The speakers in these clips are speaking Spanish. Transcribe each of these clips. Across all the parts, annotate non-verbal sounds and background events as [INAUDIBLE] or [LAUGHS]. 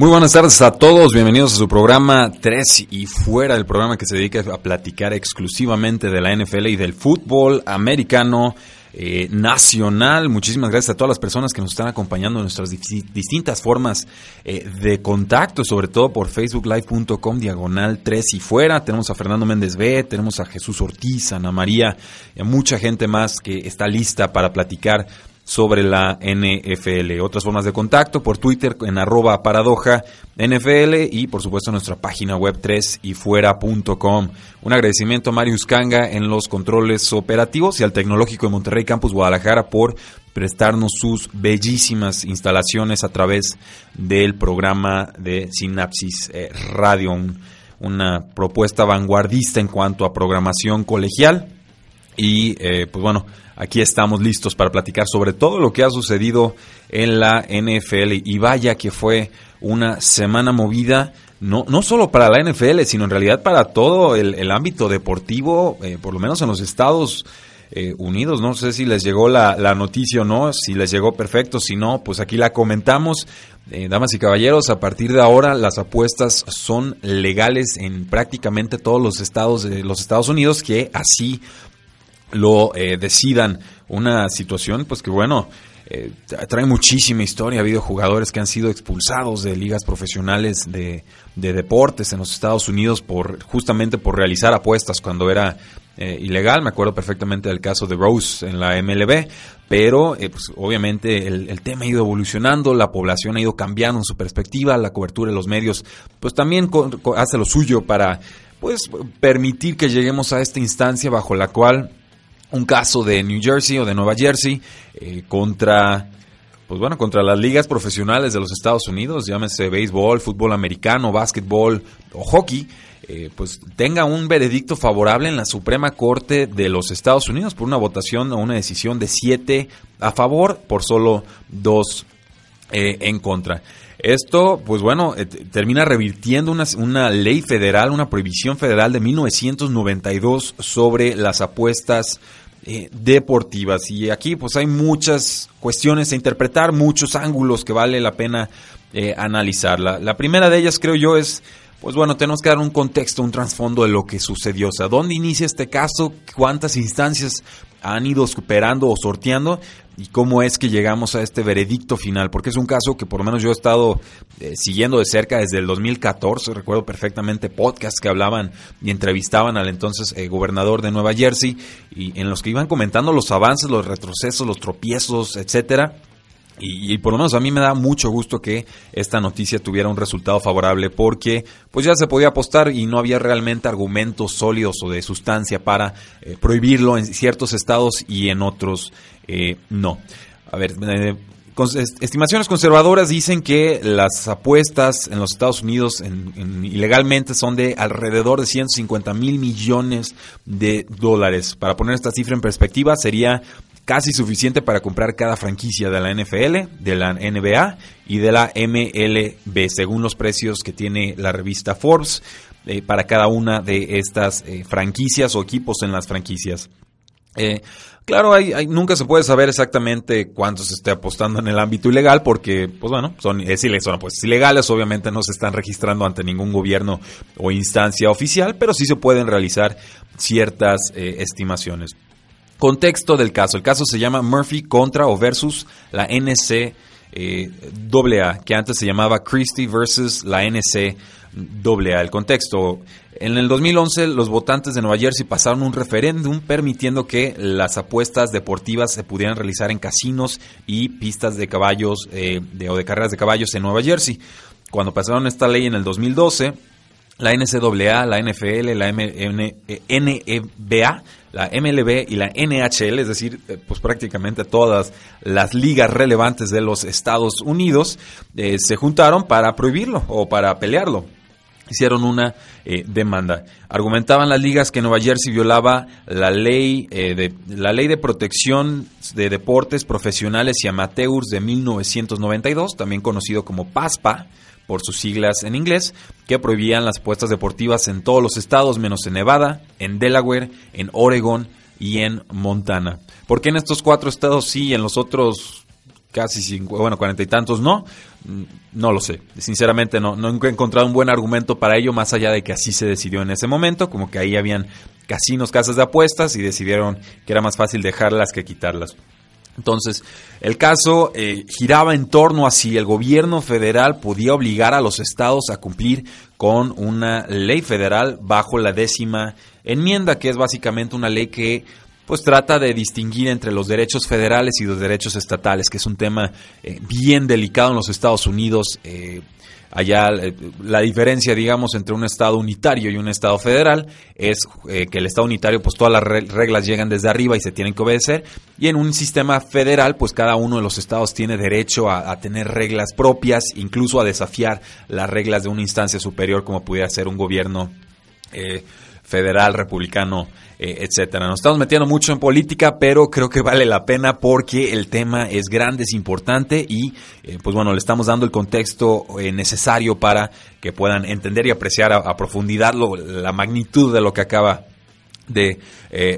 Muy buenas tardes a todos, bienvenidos a su programa 3 y fuera, el programa que se dedica a platicar exclusivamente de la NFL y del fútbol americano eh, nacional. Muchísimas gracias a todas las personas que nos están acompañando en nuestras distintas formas eh, de contacto, sobre todo por facebooklive.com diagonal 3 y fuera. Tenemos a Fernando Méndez B, tenemos a Jesús Ortiz, Ana María y a mucha gente más que está lista para platicar sobre la NFL. Otras formas de contacto por Twitter en arroba paradoja NFL y por supuesto nuestra página web 3 y fuera.com. Un agradecimiento a Marius Kanga en los controles operativos y al Tecnológico de Monterrey Campus Guadalajara por prestarnos sus bellísimas instalaciones a través del programa de Sinapsis eh, Radio, una propuesta vanguardista en cuanto a programación colegial. Y eh, pues bueno, Aquí estamos listos para platicar sobre todo lo que ha sucedido en la NFL. Y vaya que fue una semana movida, no, no solo para la NFL, sino en realidad para todo el, ámbito deportivo, eh, por lo menos en los Estados eh, Unidos. No sé si les llegó la, noticia o no, si les llegó perfecto, si no, pues aquí la comentamos. Eh, damas y caballeros, a partir de ahora las apuestas son legales en prácticamente todos los estados de los Estados Unidos que así lo eh, decidan. Una situación, pues que bueno, eh, trae muchísima historia. Ha habido jugadores que han sido expulsados de ligas profesionales de, deportes en los Estados Unidos por justamente por realizar apuestas cuando era eh, ilegal. Me acuerdo perfectamente del caso de Rose en la MLB, pero pues, obviamente el, tema ha ido evolucionando, la población ha ido cambiando en su perspectiva, la cobertura de los medios, pues también hace lo suyo para pues permitir que lleguemos a esta instancia bajo la cual un caso de New Jersey o de Nueva Jersey eh, contra pues bueno, contra las ligas profesionales de los Estados Unidos, llámese béisbol, fútbol americano, básquetbol o hockey, eh, pues tenga un veredicto favorable en la Suprema Corte de los Estados Unidos por una votación o una decisión de siete a favor por solo dos eh, en contra. Esto, pues bueno, termina revirtiendo una, una, ley federal, una prohibición federal de 1992 sobre las apuestas eh, deportivas. Y aquí pues hay muchas cuestiones a interpretar, muchos ángulos que vale la pena eh, analizar. La, la primera de ellas creo yo es pues bueno, tenemos que dar un contexto, un trasfondo de lo que sucedió. O sea, ¿dónde inicia este caso? ¿Cuántas instancias han ido superando o sorteando? ¿Y cómo es que llegamos a este veredicto final? Porque es un caso que por lo menos yo he estado eh, siguiendo de cerca desde el 2014. Recuerdo perfectamente podcasts que hablaban y entrevistaban al entonces eh, gobernador de Nueva Jersey y en los que iban comentando los avances, los retrocesos, los tropiezos, etcétera y, por lo menos a mí me da mucho gusto que esta noticia tuviera un resultado favorable porque pues ya se podía apostar y no había realmente argumentos sólidos o de sustancia para eh, prohibirlo en ciertos estados y en otros eh, no. A ver, eh, estimaciones conservadoras dicen que las apuestas en los Estados Unidos ilegalmente son de alrededor de 150 mil millones de dólares. Para poner esta cifra en perspectiva, sería casi suficiente para comprar cada franquicia de la NFL, de la NBA y de la MLB, según los precios que tiene la revista Forbes eh, para cada una de estas eh, franquicias o equipos en las franquicias. Eh, claro, hay, nunca se puede saber exactamente cuánto se esté apostando en el ámbito ilegal porque, pues bueno, son, es, son ilegales, obviamente no se están registrando ante ningún gobierno o instancia oficial, pero sí se pueden realizar ciertas estimaciones. Contexto del caso. El caso se llama Murphy contra o versus la NC que antes se llamaba Christie versus la NC El contexto. En el 2011 los votantes de Nueva Jersey pasaron un referéndum permitiendo que las apuestas deportivas se pudieran realizar en casinos y pistas de caballos eh, de, o de carreras de caballos en Nueva Jersey. Cuando pasaron esta ley en el 2012, la NCAA, la NFL, la NBA, la MLB y la NHL, es decir, eh, pues prácticamente todas las ligas relevantes de los Estados Unidos eh, se juntaron para prohibirlo o para pelearlo hicieron una eh, demanda. Argumentaban las ligas que Nueva Jersey violaba la ley, de, la ley de protección de deportes profesionales y amateurs de 1992, también conocido como PASPA, por sus siglas en inglés, que prohibían las apuestas deportivas en todos los estados, menos en Nevada, en Delaware, en Oregon y en Montana. ¿Por qué en estos cuatro estados sí y en los otros casi cinco, bueno, cuarenta y tantos no? Mm, no lo sé. Sinceramente no, no he encontrado un buen argumento para ello, más allá de que así se decidió en ese momento, como que ahí habían casinos, casas de apuestas y decidieron que era más fácil dejarlas que quitarlas. Entonces, el caso eh, giraba en torno a si el gobierno federal podía obligar a los estados a cumplir con una ley federal bajo la décima enmienda, que es básicamente una ley que pues trata de distinguir entre los derechos federales y los derechos estatales, que es un tema eh, bien delicado en los Estados Unidos. Eh, Allá eh, la diferencia, digamos, entre un Estado unitario y un Estado federal es eh, que el Estado unitario, pues todas las reglas llegan desde arriba y se tienen que obedecer. Y en un sistema federal, pues cada uno de los estados tiene derecho a, tener reglas propias, incluso a desafiar las reglas de una instancia superior como pudiera ser un gobierno eh, federal, republicano, etcétera. Nos estamos metiendo mucho en política, pero creo que vale la pena porque el tema es grande, es importante y, eh, pues bueno, le estamos dando el contexto eh, necesario para que puedan entender y apreciar a, profundidad la magnitud de lo que acaba de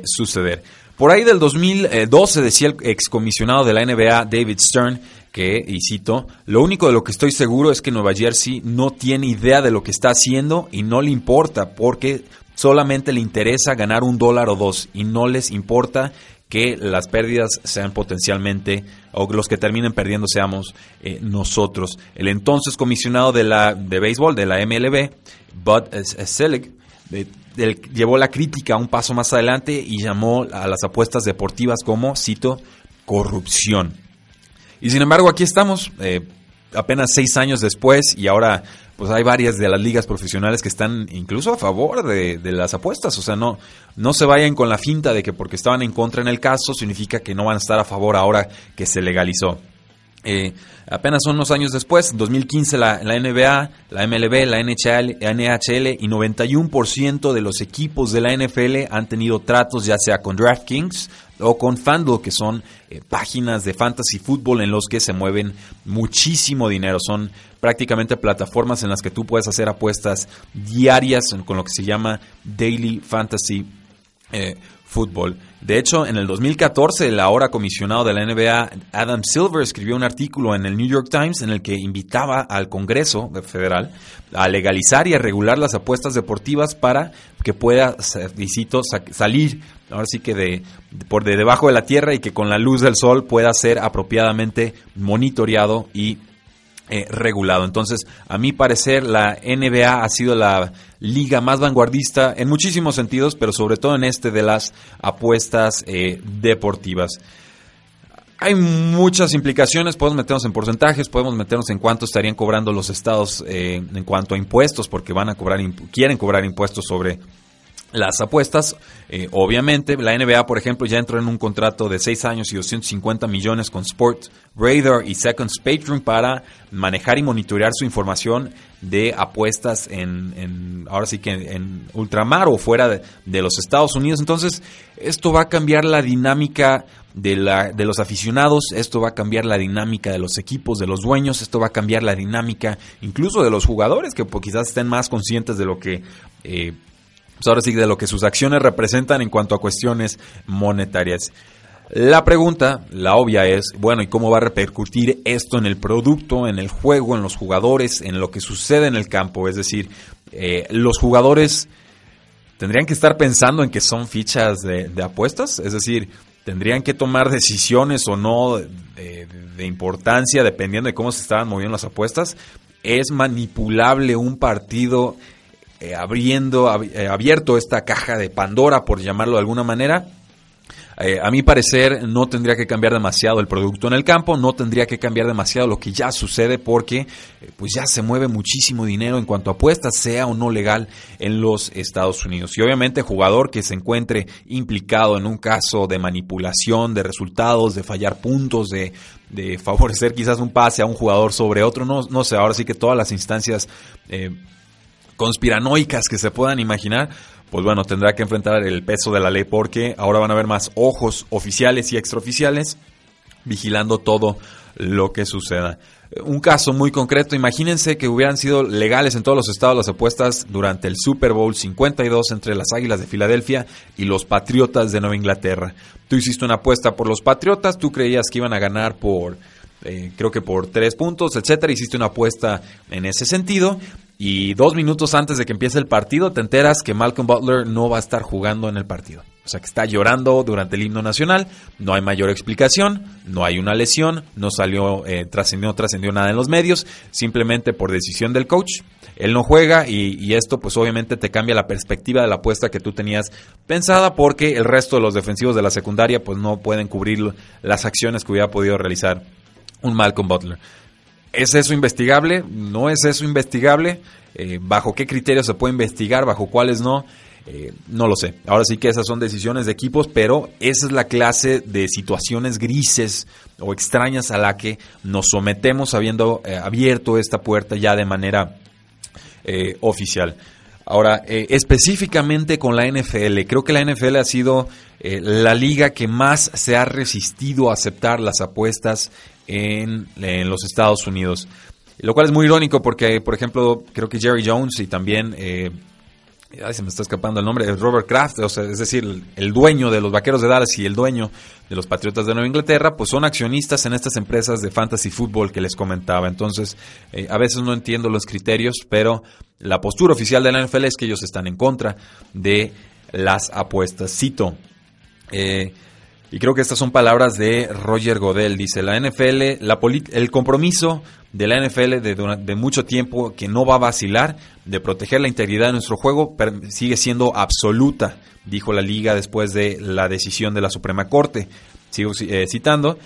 suceder. Por ahí del 2012 decía el excomisionado de la NBA, David Stern, que, y cito, lo único de lo que estoy seguro es que Nueva Jersey no tiene idea de lo que está haciendo y no le importa porque solamente le interesa ganar un dólar o dos y no les importa que las pérdidas sean potencialmente, o los que terminen perdiendo seamos eh, nosotros. El entonces comisionado de, la, de béisbol, de la MLB, Bud Selig, llevó la crítica un paso más adelante y llamó a las apuestas deportivas como, cito, corrupción. Y sin embargo, aquí estamos, eh, apenas seis años después, y ahora pues hay varias de las ligas profesionales que están incluso a favor de, las apuestas. O sea, no, no se vayan con la finta de que porque estaban en contra en el caso significa que no van a estar a favor ahora que se legalizó. Eh, apenas unos años después, en 2015 la, NBA, la MLB, la NHL, NHL y 91% de los equipos de la NFL han tenido tratos ya sea con DraftKings o con FanDuel, que son eh, páginas de fantasy fútbol en los que se mueven muchísimo dinero. Son prácticamente plataformas en las que tú puedes hacer apuestas diarias con lo que se llama Daily Fantasy eh, Football. De hecho, en el 2014, el ahora comisionado de la NBA, Adam Silver, escribió un artículo en el New York Times en el que invitaba al Congreso federal a legalizar y a regular las apuestas deportivas para que pueda, visito, salir ahora sí que de, por de debajo de la tierra y que con la luz del sol pueda ser apropiadamente monitoreado y eh, regulado. Entonces, a mi parecer, la NBA ha sido la liga más vanguardista en muchísimos sentidos, pero sobre todo en este de las apuestas eh, deportivas. Hay muchas implicaciones, podemos meternos en porcentajes, podemos meternos en cuánto estarían cobrando los estados eh, en cuanto a impuestos, porque van a cobrar, quieren cobrar impuestos sobre las apuestas. Eh, obviamente, la NBA, por ejemplo, ya entró en un contrato de 6 años y 250 millones con Sport Radar y Second Spectrum para manejar y monitorear su información de apuestas en, ahora sí que en, ultramar o fuera de, los Estados Unidos. Entonces, esto va a cambiar la dinámica de, la, de los aficionados, esto va a cambiar la dinámica de los equipos, de los dueños, esto va a cambiar la dinámica incluso de los jugadores que quizás estén más conscientes de lo que... Eh, pues ahora sí de lo que sus acciones representan en cuanto a cuestiones monetarias. La pregunta, la obvia es, bueno, ¿y cómo va a repercutir esto en el producto, en el juego, en los jugadores, en lo que sucede en el campo? Es decir, eh, los jugadores tendrían que estar pensando en que son fichas de, apuestas, es decir, tendrían que tomar decisiones o no de, de, importancia dependiendo de cómo se estaban moviendo las apuestas. Es manipulable un partido eh, eh, abierto esta caja de Pandora, por llamarlo de alguna manera. Eh, a mi parecer no tendría que cambiar demasiado el producto en el campo, no tendría que cambiar demasiado lo que ya sucede porque eh, pues ya se mueve muchísimo dinero en cuanto a apuestas, sea o no legal en los Estados Unidos. Y obviamente jugador que se encuentre implicado en un caso de manipulación de resultados, de fallar puntos, de, favorecer quizás un pase a un jugador sobre otro, no, no sé, ahora sí que todas las instancias conspiranoicas que se puedan imaginar, pues bueno, tendrá que enfrentar el peso de la ley porque ahora van a haber más ojos oficiales y extraoficiales vigilando todo lo que suceda. Un caso muy concreto, imagínense que hubieran sido legales en todos los estados las apuestas durante el Super Bowl 52 entre las Águilas de Filadelfia y los Patriotas de Nueva Inglaterra. Tú hiciste una apuesta por los Patriotas, tú creías que iban a ganar por eh, creo que por tres puntos, etcétera. Hiciste una apuesta en ese sentido. Y dos minutos antes de que empiece el partido, te enteras que Malcolm Butler no va a estar jugando en el partido. O sea que está llorando durante el himno nacional, no hay mayor explicación, no hay una lesión, no salió, eh, trascendió, trascendió nada en los medios, simplemente por decisión del coach. Él no juega y, esto pues obviamente te cambia la perspectiva de la apuesta que tú tenías pensada porque el resto de los defensivos de la secundaria pues no pueden cubrir las acciones que hubiera podido realizar un Malcolm Butler. ¿Es eso investigable? ¿No es eso investigable? Eh, ¿Bajo qué criterios se puede investigar? ¿Bajo cuáles no? Eh, no lo sé. Ahora sí que esas son decisiones de equipos, pero esa es la clase de situaciones grises o extrañas a la que nos sometemos habiendo eh, abierto esta puerta ya de manera oficial. Ahora, específicamente con la NFL, creo que la NFL ha sido la liga que más se ha resistido a aceptar las apuestas en, los Estados Unidos. Lo cual es muy irónico porque, por ejemplo, creo que Jerry Jones y también, eh, se me está escapando el nombre, Robert Kraft, es decir, el, dueño de los Vaqueros de Dallas y el dueño de los Patriotas de Nueva Inglaterra, pues son accionistas en estas empresas de fantasy fútbol que les comentaba. Entonces, eh, a veces no entiendo los criterios, pero la postura oficial de la NFL es que ellos están en contra de las apuestas. Cito. Eh, y creo que estas son palabras de Roger Godel. Dice, la NFL, la el compromiso de la NFL de, de, mucho tiempo que no va a vacilar de proteger la integridad de nuestro juego sigue siendo absoluta, dijo la liga después de la decisión de la Suprema Corte. Sigo eh, citando.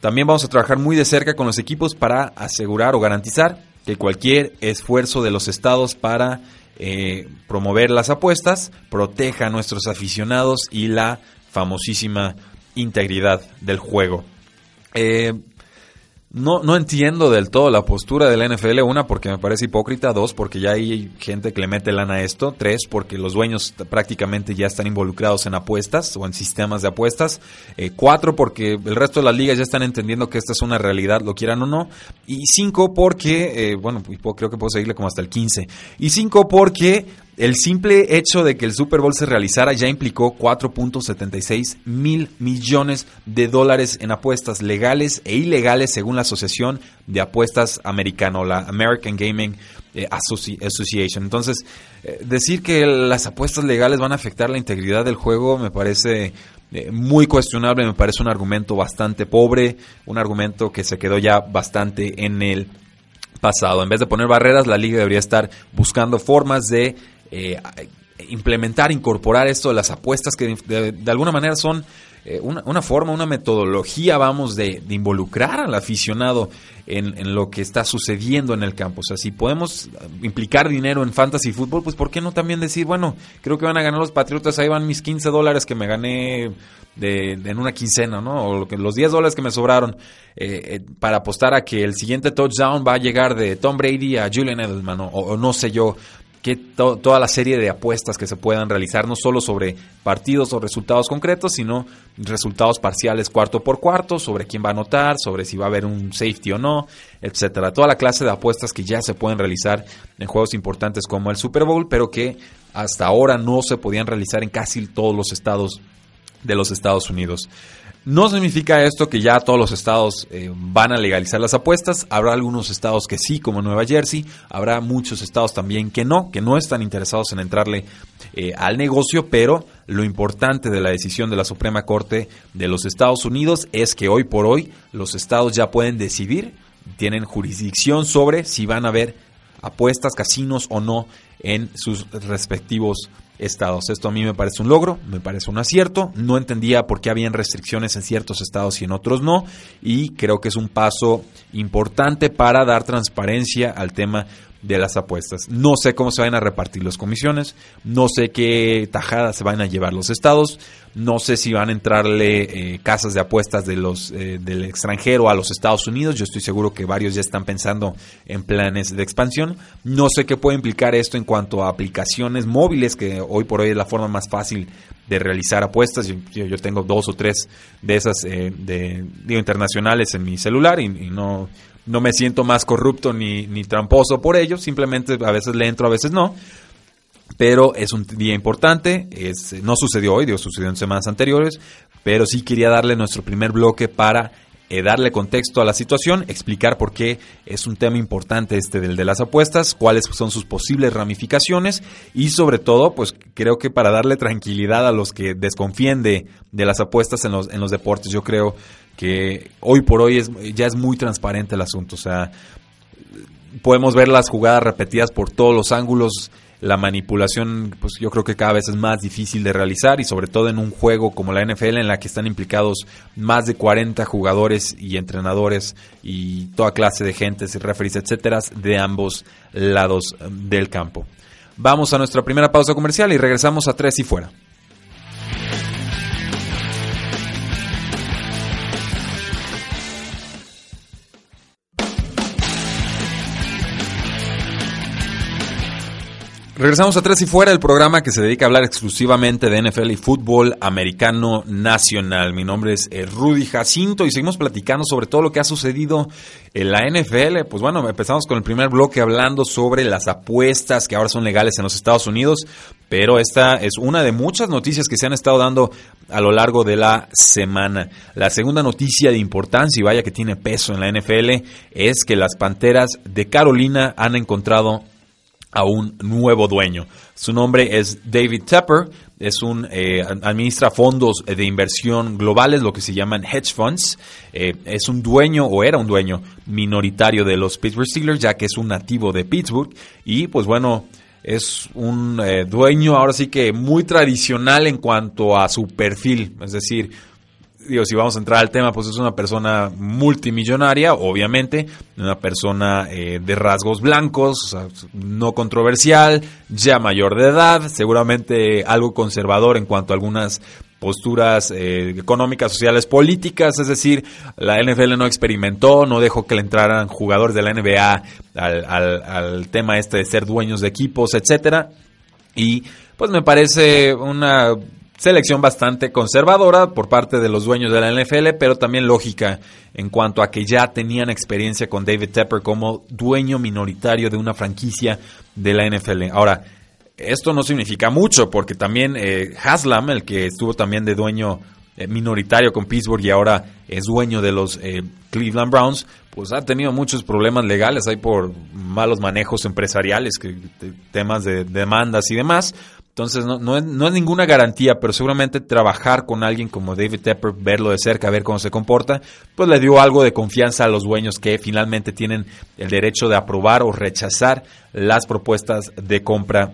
También vamos a trabajar muy de cerca con los equipos para asegurar o garantizar que cualquier esfuerzo de los estados para eh, promover las apuestas proteja a nuestros aficionados y la famosísima integridad del juego. Eh, no, no entiendo del todo la postura de la NFL. Una, porque me parece hipócrita. Dos, porque ya hay gente que le mete lana a esto. Tres, porque los dueños prácticamente ya están involucrados en apuestas o en sistemas de apuestas. Eh, cuatro, porque el resto de las ligas ya están entendiendo que esta es una realidad, lo quieran o no. Y cinco, porque, eh, bueno, creo que puedo seguirle como hasta el 15. Y cinco, porque el simple hecho de que el Super Bowl se realizara ya implicó 4.76 mil millones de dólares en apuestas legales e ilegales según la Asociación de Apuestas Americano, la American Gaming eh, Association. Entonces, eh, decir que las apuestas legales van a afectar la integridad del juego me parece eh, muy cuestionable, me parece un argumento bastante pobre, un argumento que se quedó ya bastante en el pasado. En vez de poner barreras, la liga debería estar buscando formas de eh, implementar, incorporar esto de las apuestas que de, alguna manera son eh, una, forma, una metodología, vamos, de, involucrar al aficionado en, lo que está sucediendo en el campo. O sea, si podemos implicar dinero en fantasy fútbol, pues ¿por qué no también decir, bueno, creo que van a ganar los Patriotas, ahí van mis 15 dólares que me gané de, en una quincena, ¿no? O los 10 dólares que me sobraron eh, para apostar a que el siguiente touchdown va a llegar de Tom Brady a Julian Edelman, o no sé yo que toda la serie de apuestas que se puedan realizar, no solo sobre partidos o resultados concretos, sino resultados parciales cuarto por cuarto, sobre quién va a anotar, sobre si va a haber un safety o no, etcétera. Toda la clase de apuestas que ya se pueden realizar en juegos importantes como el Super Bowl, pero que hasta ahora no se podían realizar en casi todos los estados de los Estados Unidos. No significa esto que ya todos los estados eh, van a legalizar las apuestas. Habrá algunos estados que sí, como Nueva Jersey. Habrá muchos estados también que no, que no están interesados en entrarle eh, al negocio. Pero lo importante de la decisión de la Suprema Corte de los Estados Unidos es que hoy por hoy los estados ya pueden decidir, tienen jurisdicción sobre si van a haber apuestas, casinos o no en sus respectivos estados. Esto a mí me parece un logro, me parece un acierto. No entendía por qué habían restricciones en ciertos estados y en otros no. Y creo que es un paso importante para dar transparencia al tema de las apuestas. No sé cómo se van a repartir las comisiones, no sé qué tajadas se van a llevar los estados, no sé si van a entrarle eh, casas de apuestas de los eh, del extranjero a los Estados Unidos. Yo estoy seguro que varios ya están pensando en planes de expansión. No sé qué puede implicar esto en cuanto a aplicaciones móviles, que hoy por hoy es la forma más fácil de realizar apuestas. Yo, tengo dos o tres de esas eh, de digo, internacionales en mi celular y no no me siento más corrupto ni, ni tramposo por ello, simplemente a veces le entro, a veces no. Pero es un día importante, no sucedió hoy, digo, sucedió en semanas anteriores, pero sí quería darle nuestro primer bloque para eh, darle contexto a la situación, explicar por qué es un tema importante este del de las apuestas, cuáles son sus posibles ramificaciones y sobre todo, pues creo que para darle tranquilidad a los que desconfíen de, de las apuestas en los, en los deportes, yo creo que hoy por hoy es, ya es muy transparente el asunto. O sea, podemos ver las jugadas repetidas por todos los ángulos. La manipulación, pues yo creo que cada vez es más difícil de realizar y sobre todo en un juego como la NFL en la que están implicados más de 40 jugadores y entrenadores y toda clase de gentes referees, etcétera, de ambos lados del campo. Vamos a nuestra primera pausa comercial y regresamos a tres y fuera. Regresamos a Tres y Fuera, el programa que se dedica a hablar exclusivamente de NFL y fútbol americano nacional. Mi nombre es eh, Rudy Jacinto y seguimos platicando sobre todo lo que ha sucedido en la NFL. Pues bueno, empezamos con el primer bloque hablando sobre las apuestas que ahora son legales en los Estados Unidos, pero esta es una de muchas noticias que se han estado dando a lo largo de la semana. La segunda noticia de importancia y vaya que tiene peso en la NFL es que las Panteras de Carolina han encontrado a un nuevo dueño. Su nombre es David Tepper, es un eh, administra fondos de inversión globales, lo que se llaman hedge funds. Eh, es un dueño o era un dueño minoritario de los Pittsburgh Steelers, ya que es un nativo de Pittsburgh y pues bueno, es un eh, dueño ahora sí que muy tradicional en cuanto a su perfil, es decir, digo, si vamos a entrar al tema, pues es una persona multimillonaria, obviamente, una persona eh, de rasgos blancos, no controversial, ya mayor de edad, seguramente algo conservador en cuanto a algunas posturas eh, económicas, sociales, políticas, es decir, la NFL no experimentó, no dejó que le entraran jugadores de la NBA al, al, al tema este de ser dueños de equipos, etcétera, y pues me parece una selección bastante conservadora por parte de los dueños de la NFL, pero también lógica en cuanto a que ya tenían experiencia con David Tepper como dueño minoritario de una franquicia de la NFL. Ahora, esto no significa mucho porque también eh, Haslam, el que estuvo también de dueño eh, minoritario con Pittsburgh y ahora es dueño de los eh, Cleveland Browns, pues ha tenido muchos problemas legales ahí por malos manejos empresariales, que, temas de demandas y demás. Entonces no, no, es, no, es, ninguna garantía, pero seguramente trabajar con alguien como David Tepper, verlo de cerca, ver cómo se comporta, pues le dio algo de confianza a los dueños que finalmente tienen el derecho de aprobar o rechazar las propuestas de compra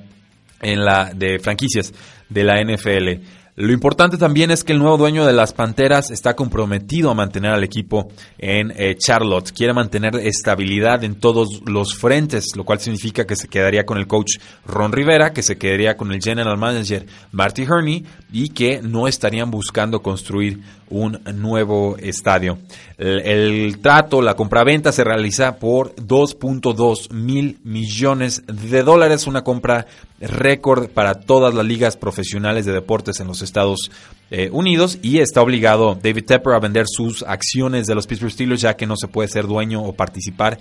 en la de franquicias de la NFL. Lo importante también es que el nuevo dueño de las Panteras está comprometido a mantener al equipo en eh, Charlotte. Quiere mantener estabilidad en todos los frentes, lo cual significa que se quedaría con el coach Ron Rivera, que se quedaría con el general manager Marty Herney y que no estarían buscando construir un nuevo estadio. El, el trato, la compraventa se realiza por 2.2 mil millones de dólares, una compra récord para todas las ligas profesionales de deportes en los Estados eh, Unidos y está obligado David Tepper a vender sus acciones de los Pittsburgh Steelers ya que no se puede ser dueño o participar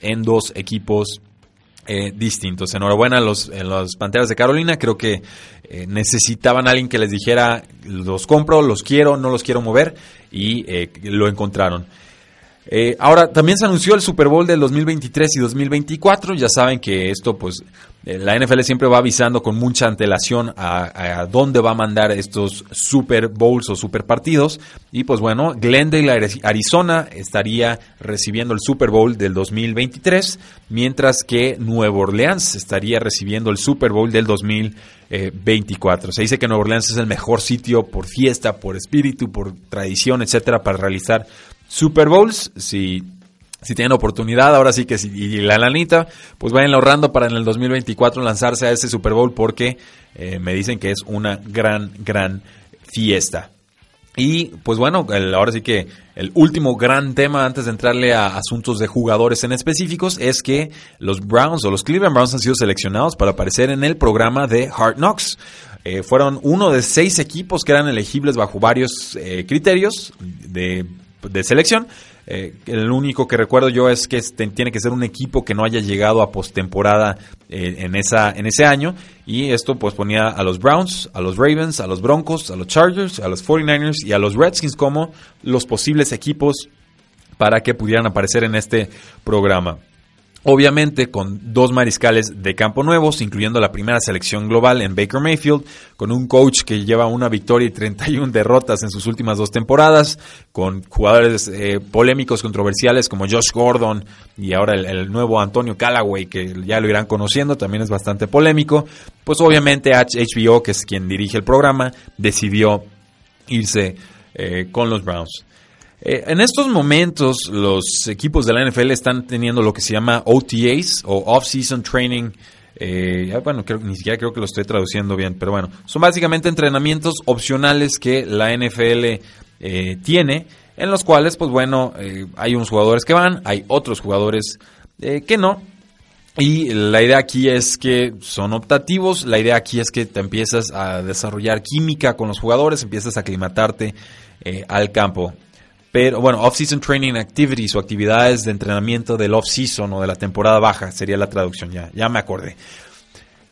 en dos equipos eh, distintos. Enhorabuena a los, en los Panteras de Carolina. Creo que eh, necesitaban a alguien que les dijera, los compro, los quiero, no los quiero mover y lo encontraron. Eh, ahora, también se anunció el Super Bowl del 2023 y 2024. Ya saben que esto, pues, eh, la NFL siempre va avisando con mucha antelación a, dónde va a mandar estos Super Bowls o Super partidos. Y pues bueno, Glendale, Arizona estaría recibiendo el Super Bowl del 2023, mientras que Nueva Orleans estaría recibiendo el Super Bowl del 2024. Se dice que Nueva Orleans es el mejor sitio por fiesta, por espíritu, por tradición, etcétera, para realizar Super Bowls, si, si tienen oportunidad, ahora sí que y la lanita, pues vayan ahorrando para en el 2024 lanzarse a ese Super Bowl porque eh, me dicen que es una gran, gran fiesta. Y pues bueno, ahora sí que el último gran tema antes de entrarle a asuntos de jugadores en específicos es que los Browns o los Cleveland Browns han sido seleccionados para aparecer en el programa de Hard Knocks. Eh, fueron uno de seis equipos que eran elegibles bajo varios eh, criterios de de selección. Eh, el único que recuerdo yo es que este, tiene que ser un equipo que no haya llegado a postemporada eh, en, esa, en ese año. Y esto pues ponía a los Browns, a los Ravens, a los Broncos, a los Chargers, a los 49ers y a los Redskins como los posibles equipos para que pudieran aparecer en este programa. Obviamente con dos mariscales de campo nuevos, incluyendo la primera selección global en Baker Mayfield, con un coach que lleva una victoria y 31 derrotas en sus últimas dos temporadas, con jugadores eh, polémicos, controversiales como Josh Gordon y ahora el, nuevo Antonio Callaway, que ya lo irán conociendo, también es bastante polémico. Pues obviamente HBO, que es quien dirige el programa, decidió irse eh, con los Browns. Eh, en estos momentos los equipos de la NFL están teniendo lo que se llama OTAs o Off-Season Training. Eh, bueno, ni siquiera creo que lo estoy traduciendo bien, pero bueno, son básicamente entrenamientos opcionales que la NFL eh, tiene, en los cuales, pues bueno, hay unos jugadores que van, hay otros jugadores que no, y la idea aquí es que son optativos, la idea aquí es que te empiezas a desarrollar química con los jugadores, empiezas a aclimatarte al campo. Pero bueno, off-season training activities o actividades de entrenamiento del off-season o de la temporada baja sería la traducción, ya, ya me acordé.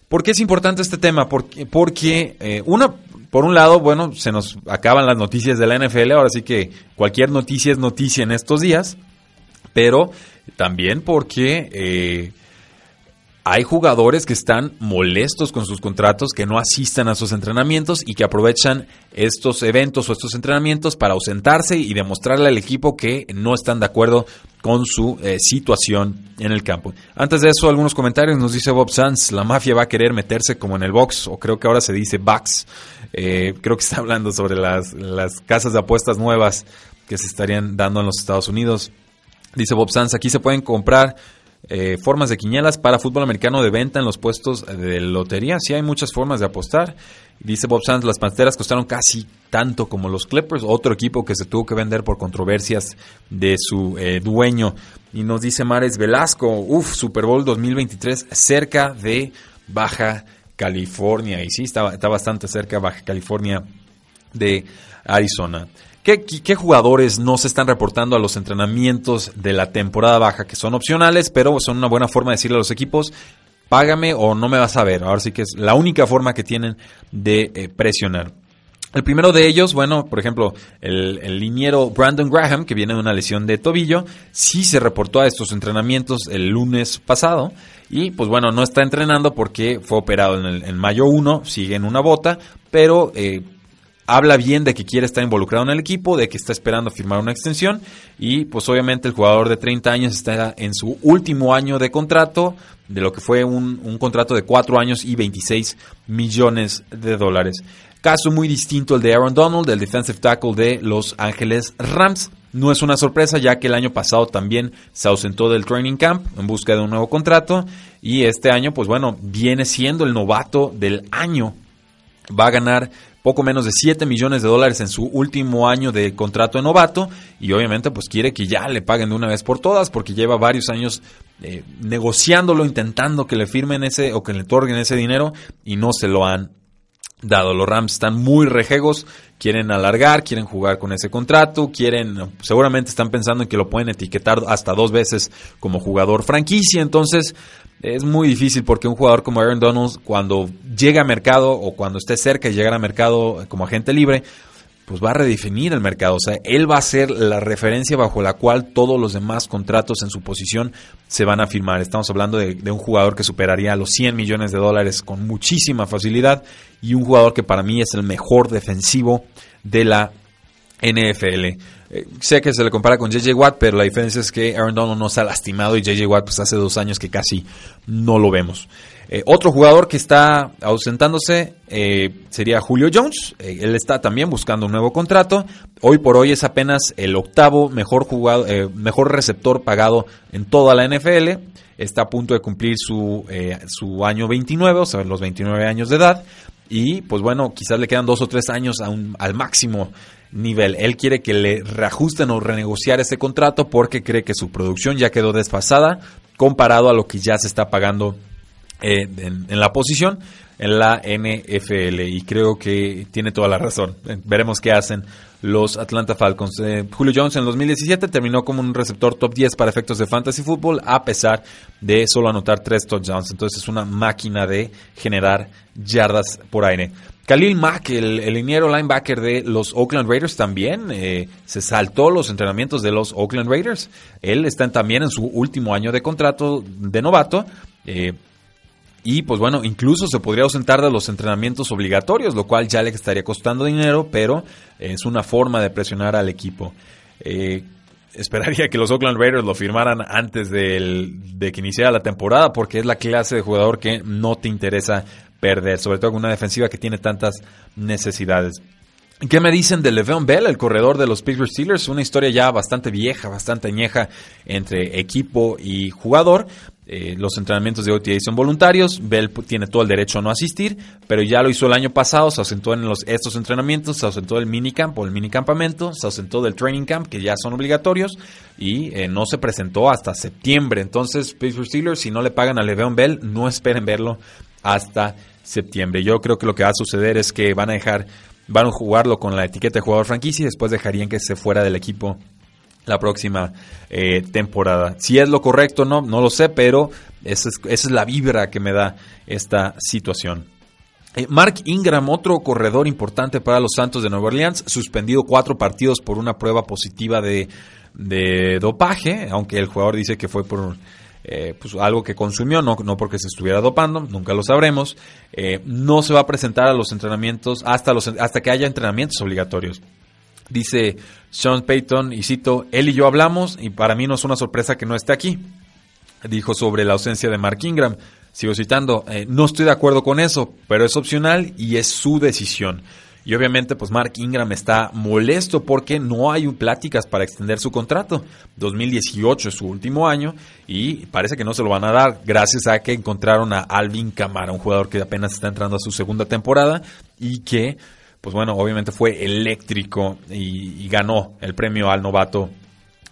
¿Por qué es importante este tema? Porque, porque eh, una, por un lado, bueno, se nos acaban las noticias de la NFL, ahora sí que cualquier noticia es noticia en estos días, pero también porque eh, hay jugadores que están molestos con sus contratos, que no asistan a sus entrenamientos y que aprovechan estos eventos o estos entrenamientos para ausentarse y demostrarle al equipo que no están de acuerdo con su eh, situación en el campo. Antes de eso, algunos comentarios. Nos dice Bob Sanz, la mafia va a querer meterse como en el box, o creo que ahora se dice box. Eh, creo que está hablando sobre las, las casas de apuestas nuevas que se estarían dando en los Estados Unidos. Dice Bob Sanz, aquí se pueden comprar eh, formas de quinielas para fútbol americano de venta en los puestos de lotería. Sí hay muchas formas de apostar. Dice Bob Sands, las Panteras costaron casi tanto como los Clippers, otro equipo que se tuvo que vender por controversias de su eh, dueño. Y nos dice Mares Velasco, uff, Super Bowl 2023 cerca de Baja California. Y sí, está, está bastante cerca Baja California de Arizona. ¿Qué, jugadores no se están reportando a los entrenamientos de la temporada baja? Que son opcionales, pero son una buena forma de decirle a los equipos, págame o no me vas a ver. Ahora sí que es la única forma que tienen de eh, presionar. El primero de ellos, bueno, por ejemplo, el, liniero Brandon Graham, que viene de una lesión de tobillo, sí se reportó a estos entrenamientos el lunes pasado y pues bueno, no está entrenando porque fue operado en, el, mayo 1, sigue en una bota, pero eh, habla bien de que quiere estar involucrado en el equipo, de que está esperando firmar una extensión y pues obviamente el jugador de 30 años está en su último año de contrato, de lo que fue un, contrato de 4 años y 26 millones de dólares. Caso muy distinto el de Aaron Donald, del defensive tackle de Los Ángeles Rams. No es una sorpresa ya que el año pasado también se ausentó del training camp en busca de un nuevo contrato y este año pues bueno viene siendo el novato del año. Va a ganar poco menos de 7 millones de dólares en su último año de contrato de novato y obviamente pues quiere que ya le paguen de una vez por todas porque lleva varios años eh, negociándolo, intentando que le firmen ese o que le otorguen ese dinero y no se lo han dado. Los Rams están muy rejegos, quieren alargar, quieren jugar con ese contrato, quieren, seguramente están pensando en que lo pueden etiquetar hasta dos veces como jugador franquicia, entonces es muy difícil porque un jugador como Aaron Donald, cuando llega a mercado o cuando esté cerca de llegar a mercado como agente libre, pues va a redefinir el mercado. O sea, él va a ser la referencia bajo la cual todos los demás contratos en su posición se van a firmar. Estamos hablando de, de un jugador que superaría los 100 millones de dólares con muchísima facilidad y un jugador que para mí es el mejor defensivo de la NFL. Eh, sé que se le compara con JJ Watt, pero la diferencia es que Aaron Donald no se ha lastimado y JJ Watt pues hace dos años que casi no lo vemos. Eh, otro jugador que está ausentándose eh, sería Julio Jones. él está también buscando un nuevo contrato. Hoy por hoy es apenas el octavo mejor, jugado, mejor receptor pagado en toda la NFL. Está a punto de cumplir su, su año 29, o sea, los 29 años de edad. Y pues bueno, quizás le quedan dos o tres años al máximo nivel. Él quiere que le reajusten o renegociar ese contrato porque cree que su producción ya quedó desfasada comparado a lo que ya se está pagando eh, en, la posición en la NFL y creo que tiene toda la razón. Veremos qué hacen los Atlanta Falcons. Eh, Julio Jones en 2017 terminó como un receptor top 10 para efectos de fantasy football a pesar de solo anotar tres touchdowns. Entonces es una máquina de generar yardas por aire. Khalil Mack, el, el liniero linebacker de los Oakland Raiders, también eh, se saltó los entrenamientos de los Oakland Raiders. Él está también en su último año de contrato de novato. Eh, y pues bueno, incluso se podría ausentar de los entrenamientos obligatorios, lo cual ya le estaría costando dinero, pero es una forma de presionar al equipo. Eh, esperaría que los Oakland Raiders lo firmaran antes de que iniciara la temporada, porque es la clase de jugador que no te interesa perder, sobre todo con una defensiva que tiene tantas necesidades. ¿Qué me dicen de Le'Veon Bell, el corredor de los Pittsburgh Steelers? Una historia ya bastante vieja, bastante añeja entre equipo y jugador. Eh, los entrenamientos de OTA son voluntarios. Bell tiene todo el derecho a no asistir, pero ya lo hizo el año pasado. Se ausentó en los, estos entrenamientos, se ausentó del minicamp o el minicampamento, se ausentó del training camp, que ya son obligatorios, y eh, no se presentó hasta septiembre. Entonces, Pittsburgh Steelers, si no le pagan a Le'Veon Bell, no esperen verlo hasta septiembre. Yo creo que lo que va a suceder es que van a dejar, van a jugarlo con la etiqueta de jugador franquicia y después dejarían que se fuera del equipo la próxima eh, temporada. Si es lo correcto o no, no lo sé, pero esa es, la vibra que me da esta situación. Eh, Mark Ingram, otro corredor importante para los Santos de Nueva Orleans, suspendido cuatro partidos por una prueba positiva de, dopaje, aunque el jugador dice que fue por eh, pues algo que consumió, no, no porque se estuviera dopando, nunca lo sabremos. No se va a presentar a los entrenamientos hasta, los, hasta que haya entrenamientos obligatorios. Dice Sean Payton, y cito, él y yo hablamos y para mí no es una sorpresa que no esté aquí. Dijo sobre la ausencia de Mark Ingram. Sigo citando, eh, no estoy de acuerdo con eso, pero es opcional y es su decisión. Y obviamente, pues Mark Ingram está molesto porque no hay pláticas para extender su contrato. 2018 es su último año y parece que no se lo van a dar gracias a que encontraron a Alvin Kamara, un jugador que apenas está entrando a su segunda temporada y que, pues bueno, obviamente fue eléctrico y, ganó el premio al novato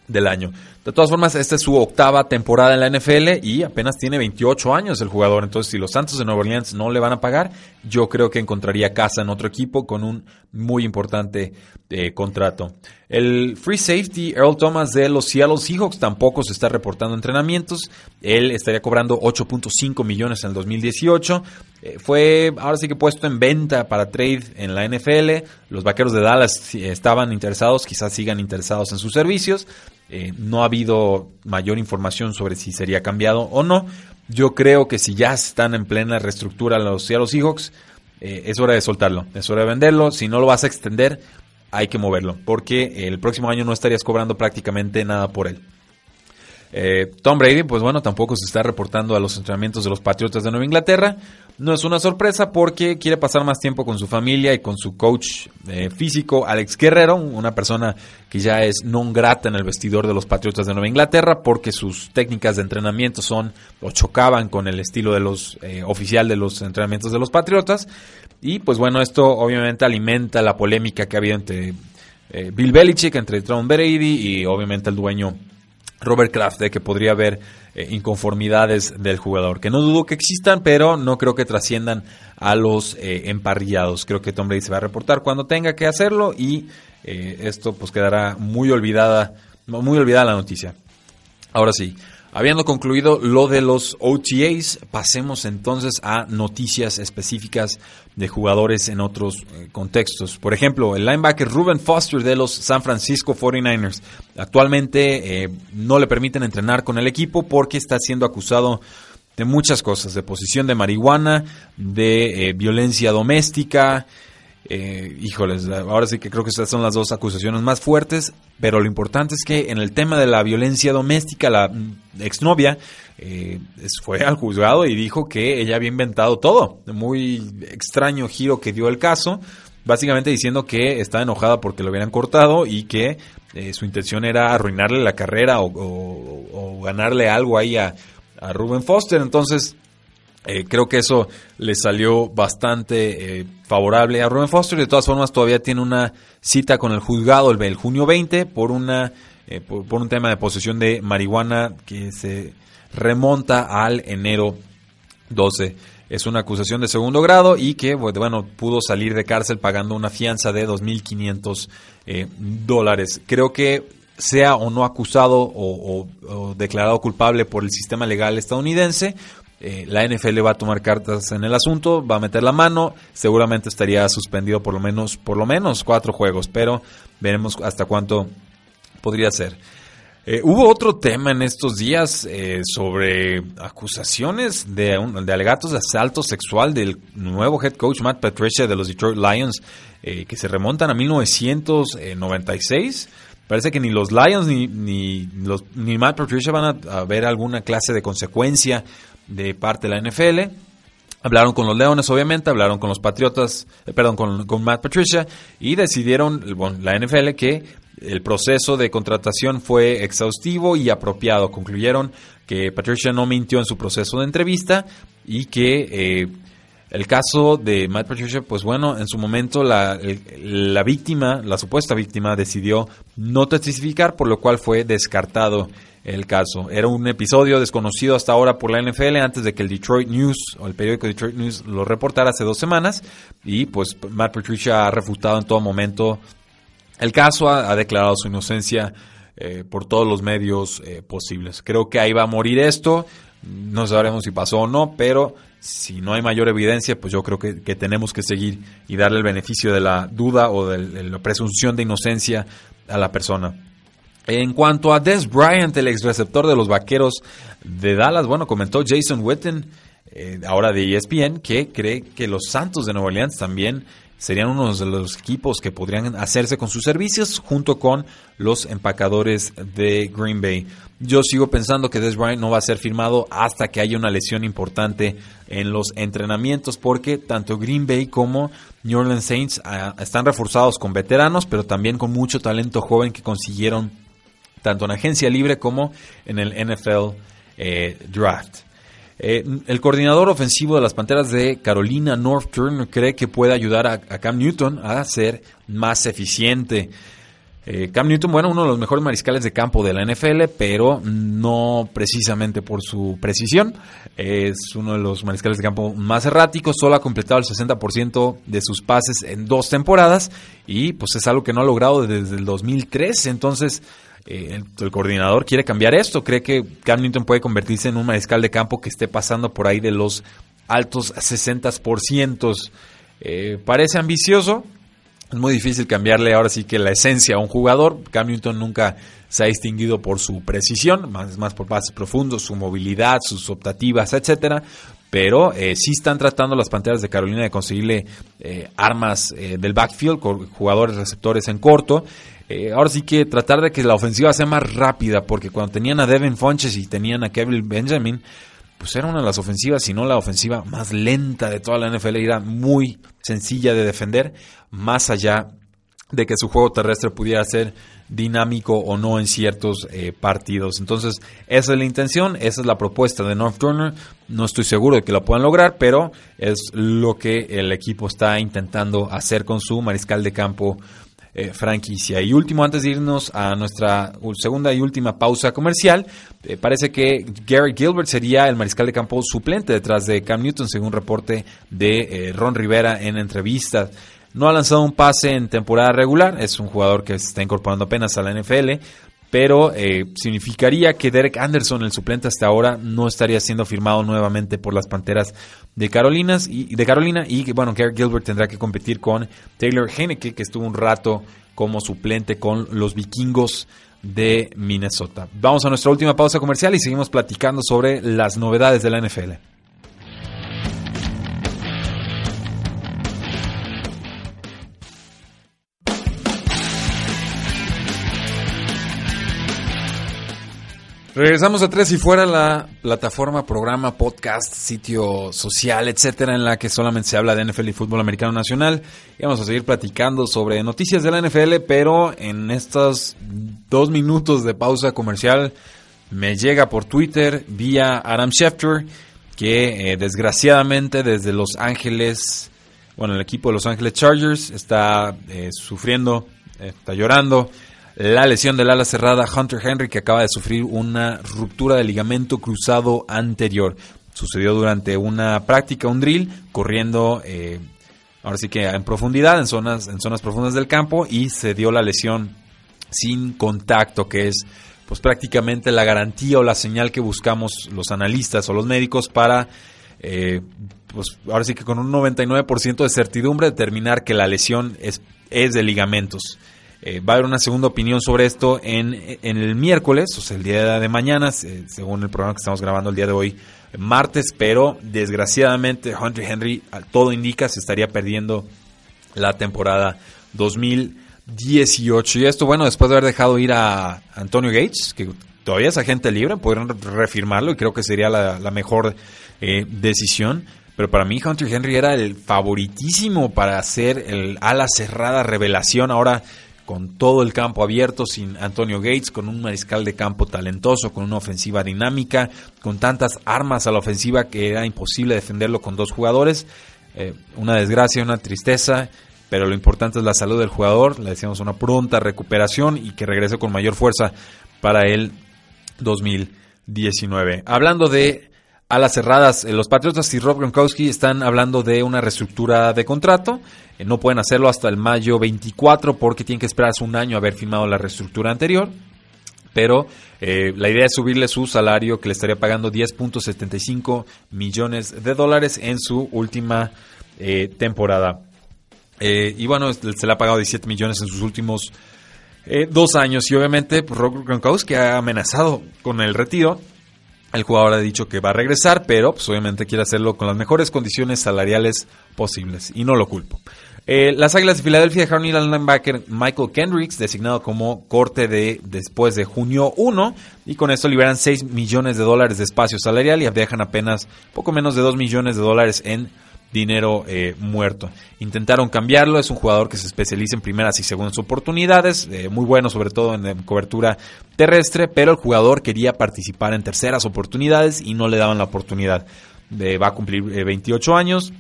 del año. De todas formas, esta es su octava temporada en la NFL y apenas tiene 28 años el jugador. Entonces, si los Santos de Nueva Orleans no le van a pagar, yo creo que encontraría casa en otro equipo con un muy importante eh, contrato. El free safety Earl Thomas de los Seattle Seahawks tampoco se está reportando entrenamientos. Él estaría cobrando 8.5 millones en el 2018. Eh, fue ahora sí que puesto en venta para trade en la NFL. Los vaqueros de Dallas estaban interesados, quizás sigan interesados en sus servicios. Eh, no ha habido mayor información sobre si sería cambiado o no. Yo creo que si ya están en plena reestructura los Seattle Seahawks, eh, es hora de soltarlo, es hora de venderlo. Si no lo vas a extender, hay que moverlo, porque el próximo año no estarías cobrando prácticamente nada por él. Eh, Tom Brady, pues bueno, tampoco se está reportando a los entrenamientos de los Patriotas de Nueva Inglaterra. No es una sorpresa porque quiere pasar más tiempo con su familia y con su coach eh, físico, Alex Guerrero, una persona que ya es non grata en el vestidor de los Patriotas de Nueva Inglaterra porque sus técnicas de entrenamiento son o chocaban con el estilo de los eh, oficial de los entrenamientos de los Patriotas. Y pues bueno, esto obviamente alimenta la polémica que había entre Bill Belichick, entre Tom Brady y obviamente el dueño Robert Kraft de que podría haber eh, inconformidades del jugador, que no dudo que existan, pero no creo que trasciendan a los eh, emparrillados. Creo que Tom Brady se va a reportar cuando tenga que hacerlo y eh, esto pues quedará muy olvidada, muy olvidada la noticia. Ahora sí, Habiendo concluido lo de los OTAs, pasemos entonces a noticias específicas de jugadores en otros eh, contextos. Por ejemplo, el linebacker Ruben Foster de los San Francisco 49ers. Actualmente eh, no le permiten entrenar con el equipo porque está siendo acusado de muchas cosas, de posición de marihuana, de eh, violencia doméstica, eh, híjoles, ahora sí que creo que estas son las dos acusaciones más fuertes, pero lo importante es que en el tema de la violencia doméstica, la exnovia eh, fue al juzgado y dijo que ella había inventado todo. Muy extraño giro que dio el caso, básicamente diciendo que estaba enojada porque lo habían cortado y que eh, su intención era arruinarle la carrera o, ganarle algo ahí a, a Ruben Foster. Entonces, eh, creo que eso le salió bastante eh, favorable a Ruben Foster. De todas formas, todavía tiene una cita con el juzgado el, junio 20 por, una, eh, por, un tema de posesión de marihuana que se remonta al enero 12. Es una acusación de segundo grado y que, bueno, pudo salir de cárcel pagando una fianza de 2.500 dólares. Creo que sea o no acusado o, declarado culpable por el sistema legal estadounidense, eh, la NFL va a tomar cartas en el asunto, va a meter la mano, seguramente estaría suspendido por lo menos, por lo menos cuatro juegos, pero veremos hasta cuánto podría ser. Eh, hubo otro tema en estos días eh, sobre acusaciones de, de, alegatos de asalto sexual del nuevo head coach Matt Patricia de los Detroit Lions, que se remontan a 1996. Parece que ni los Lions ni, ni Matt Patricia van a, a ver alguna clase de consecuencia de parte de la NFL. Hablaron con los Leones, obviamente, hablaron con los Patriotas, eh, perdón, con, Matt Patricia y decidieron, bueno, la NFL, que el proceso de contratación fue exhaustivo y apropiado. Concluyeron que Patricia no mintió en su proceso de entrevista y que eh, el caso de Matt Patricia, pues bueno, en su momento la, la víctima, la supuesta víctima, decidió no testificar, por lo cual fue descartado el caso. Era un episodio desconocido hasta ahora por la NFL antes de que el Detroit News o el periódico Detroit News lo reportara hace dos semanas y pues Matt Patricia ha refutado en todo momento el caso, ha, declarado su inocencia eh, por todos los medios eh, posibles. Creo que ahí va a morir esto, no sabremos si pasó o no, pero si no hay mayor evidencia, pues yo creo que, tenemos que seguir y darle el beneficio de la duda o de la presunción de inocencia a la persona. En cuanto a Des Bryant, el ex receptor de los vaqueros de Dallas, bueno, comentó Jason Witten, eh, ahora de ESPN, que cree que los Santos de Nueva Orleans también serían uno de los equipos que podrían hacerse con sus servicios junto con los empacadores de Green Bay. Yo sigo pensando que Des Bryant no va a ser firmado hasta que haya una lesión importante en los entrenamientos porque tanto Green Bay como New Orleans Saints ah, están reforzados con veteranos pero también con mucho talento joven que consiguieron tanto en agencia libre como en el NFL eh, Draft. Eh, el coordinador ofensivo de las Panteras de Carolina, North Turner, cree que puede ayudar a, Cam Newton a ser más eficiente. Eh, Cam Newton, bueno, uno de los mejores mariscales de campo de la NFL, pero no precisamente por su precisión. Es uno de los mariscales de campo más erráticos, solo ha completado el 60% de sus pases en dos temporadas y pues es algo que no ha logrado desde el 2003. Entonces, eh, el, coordinador quiere cambiar esto. Cree que Cam Newton puede convertirse en un mariscal de campo que esté pasando por ahí de los altos 60%. Eh, parece ambicioso. Es muy difícil cambiarle ahora sí que la esencia a un jugador. Cam Newton nunca se ha distinguido por su precisión, más, más por pases profundos, su movilidad, sus optativas, etcétera. Pero eh, sí están tratando las Panteras de Carolina de conseguirle eh, armas del backfield, jugadores receptores en corto. Eh, ahora sí que tratar de que la ofensiva sea más rápida, porque cuando tenían a Devin Funches y tenían a Kevin Benjamin, pues era una de las ofensivas, si no la ofensiva más lenta de toda la NFL, era muy sencilla de defender, más allá de que su juego terrestre pudiera ser dinámico o no en ciertos eh, partidos. Entonces, esa es la intención, esa es la propuesta de North Turner. No estoy seguro de que lo puedan lograr, pero es lo que el equipo está intentando hacer con su mariscal de campo eh, franquicia. Y último, antes de irnos a nuestra segunda y última pausa comercial, eh, parece que Gary Gilbert sería el mariscal de campo suplente detrás de Cam Newton, según reporte de eh, Ron Rivera en entrevistas. No ha lanzado un pase en temporada regular, es un jugador que se está incorporando apenas a la NFL, pero eh, significaría que Derek Anderson, el suplente hasta ahora, no estaría siendo firmado nuevamente por las Panteras de, Carolinas y, de Carolina y que bueno, Garrett Gilbert tendrá que competir con Taylor Heineke, que estuvo un rato como suplente con los vikingos de Minnesota. Vamos a nuestra última pausa comercial y seguimos platicando sobre las novedades de la NFL. Regresamos a Tres y Fuera, la plataforma, programa, podcast, sitio social, etcétera, en la que solamente se habla de NFL y fútbol americano nacional. Y vamos a seguir platicando sobre noticias de la NFL, pero en estos dos minutos de pausa comercial me llega por Twitter vía Adam Schefter que eh, desgraciadamente desde Los Ángeles, bueno, el equipo de Los Ángeles Chargers está eh, sufriendo, eh, está llorando la lesión del ala cerrada Hunter Henry que acaba de sufrir una ruptura de ligamento cruzado anterior. Sucedió durante una práctica, un drill, corriendo eh, ahora sí que en profundidad, en zonas, en zonas profundas del campo y se dio la lesión sin contacto, que es pues prácticamente la garantía o la señal que buscamos los analistas o los médicos para eh, pues ahora sí que con un 99% de certidumbre determinar que la lesión es, es de ligamentos. Eh, va a haber una segunda opinión sobre esto en, el miércoles, o sea, el día de mañana, según el programa que estamos grabando el día de hoy, martes, pero desgraciadamente Hunter Henry, todo indica, se estaría perdiendo la temporada 2018. Y esto, bueno, después de haber dejado ir a Antonio Gates, que todavía es agente libre, podrían refirmarlo y creo que sería la, mejor eh, decisión. Pero para mí Hunter Henry era el favoritísimo para hacer el ala cerrada revelación. Ahora con todo el campo abierto, sin Antonio Gates, con un mariscal de campo talentoso, con una ofensiva dinámica, con tantas armas a la ofensiva que era imposible defenderlo con dos jugadores. Eh, una desgracia, una tristeza, pero lo importante es la salud del jugador. Le decíamos una pronta recuperación y que regrese con mayor fuerza para el 2019. Hablando de a las cerradas, eh, los Patriotas y Rob Gronkowski están hablando de una reestructura de contrato. Eh, no pueden hacerlo hasta el mayo 24 porque tienen que esperarse un año haber firmado la reestructura anterior. Pero eh, la idea es subirle su salario que le estaría pagando 10.75 millones de dólares en su última temporada. y bueno, se le ha pagado 17 millones en sus últimos dos años. Y obviamente pues, Rob Gronkowski ha amenazado con el retiro el jugador ha dicho que va a regresar, pero pues, obviamente quiere hacerlo con las mejores condiciones salariales posibles y no lo culpo. Eh, las Águilas de Filadelfia dejaron ir al linebacker Michael Kendricks, designado como corte de después de junio 1, y con esto liberan 6 millones de dólares de espacio salarial y dejan apenas poco menos de 2 millones de dólares en dinero eh, muerto. Intentaron cambiarlo, es un jugador que se especializa en primeras y segundas oportunidades, eh, muy bueno sobre todo en, cobertura terrestre, pero el jugador quería participar en terceras oportunidades y no le daban la oportunidad. va a cumplir 28 eh, años